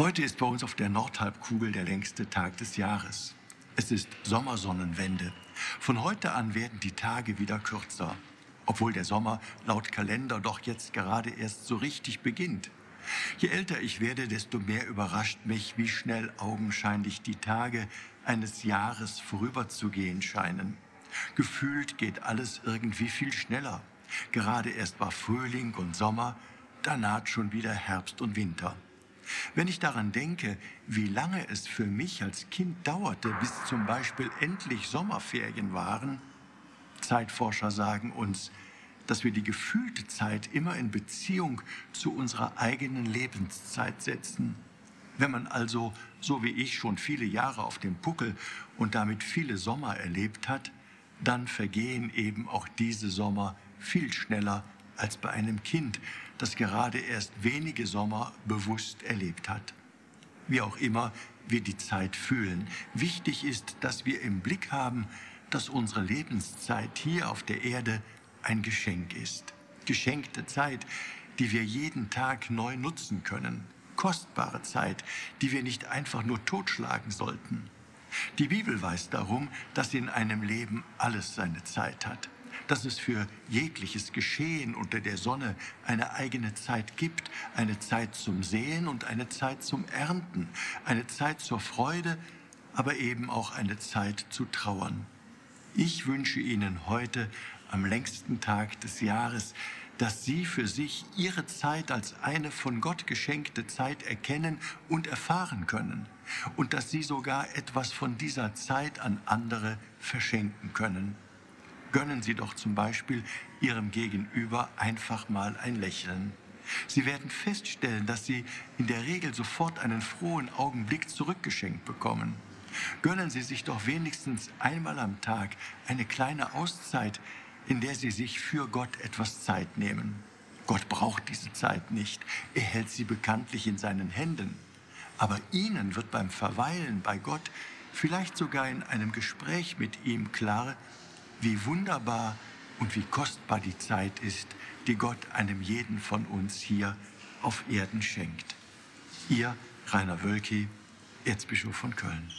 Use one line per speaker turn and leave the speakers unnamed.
Heute ist bei uns auf der Nordhalbkugel der längste Tag des Jahres. Es ist Sommersonnenwende. Von heute an werden die Tage wieder kürzer, obwohl der Sommer laut Kalender doch jetzt gerade erst so richtig beginnt. Je älter ich werde, desto mehr überrascht mich, wie schnell augenscheinlich die Tage eines Jahres vorüberzugehen scheinen. Gefühlt geht alles irgendwie viel schneller. Gerade erst war Frühling und Sommer, da naht schon wieder Herbst und Winter. Wenn ich daran denke, wie lange es für mich als Kind dauerte, bis zum Beispiel endlich Sommerferien waren, Zeitforscher sagen uns, dass wir die gefühlte Zeit immer in Beziehung zu unserer eigenen Lebenszeit setzen. Wenn man also, so wie ich, schon viele Jahre auf dem Puckel und damit viele Sommer erlebt hat, dann vergehen eben auch diese Sommer viel schneller als bei einem Kind, das gerade erst wenige Sommer bewusst erlebt hat. Wie auch immer wir die Zeit fühlen, wichtig ist, dass wir im Blick haben, dass unsere Lebenszeit hier auf der Erde ein Geschenk ist. Geschenkte Zeit, die wir jeden Tag neu nutzen können. Kostbare Zeit, die wir nicht einfach nur totschlagen sollten. Die Bibel weiß darum, dass in einem Leben alles seine Zeit hat dass es für jegliches Geschehen unter der Sonne eine eigene Zeit gibt, eine Zeit zum Sehen und eine Zeit zum Ernten, eine Zeit zur Freude, aber eben auch eine Zeit zu trauern. Ich wünsche Ihnen heute am längsten Tag des Jahres, dass Sie für sich Ihre Zeit als eine von Gott geschenkte Zeit erkennen und erfahren können und dass Sie sogar etwas von dieser Zeit an andere verschenken können. Gönnen Sie doch zum Beispiel Ihrem Gegenüber einfach mal ein Lächeln. Sie werden feststellen, dass Sie in der Regel sofort einen frohen Augenblick zurückgeschenkt bekommen. Gönnen Sie sich doch wenigstens einmal am Tag eine kleine Auszeit, in der Sie sich für Gott etwas Zeit nehmen. Gott braucht diese Zeit nicht. Er hält sie bekanntlich in seinen Händen. Aber Ihnen wird beim Verweilen bei Gott, vielleicht sogar in einem Gespräch mit ihm klar, wie wunderbar und wie kostbar die Zeit ist, die Gott einem jeden von uns hier auf Erden schenkt. Ihr Rainer Wölki, Erzbischof von Köln.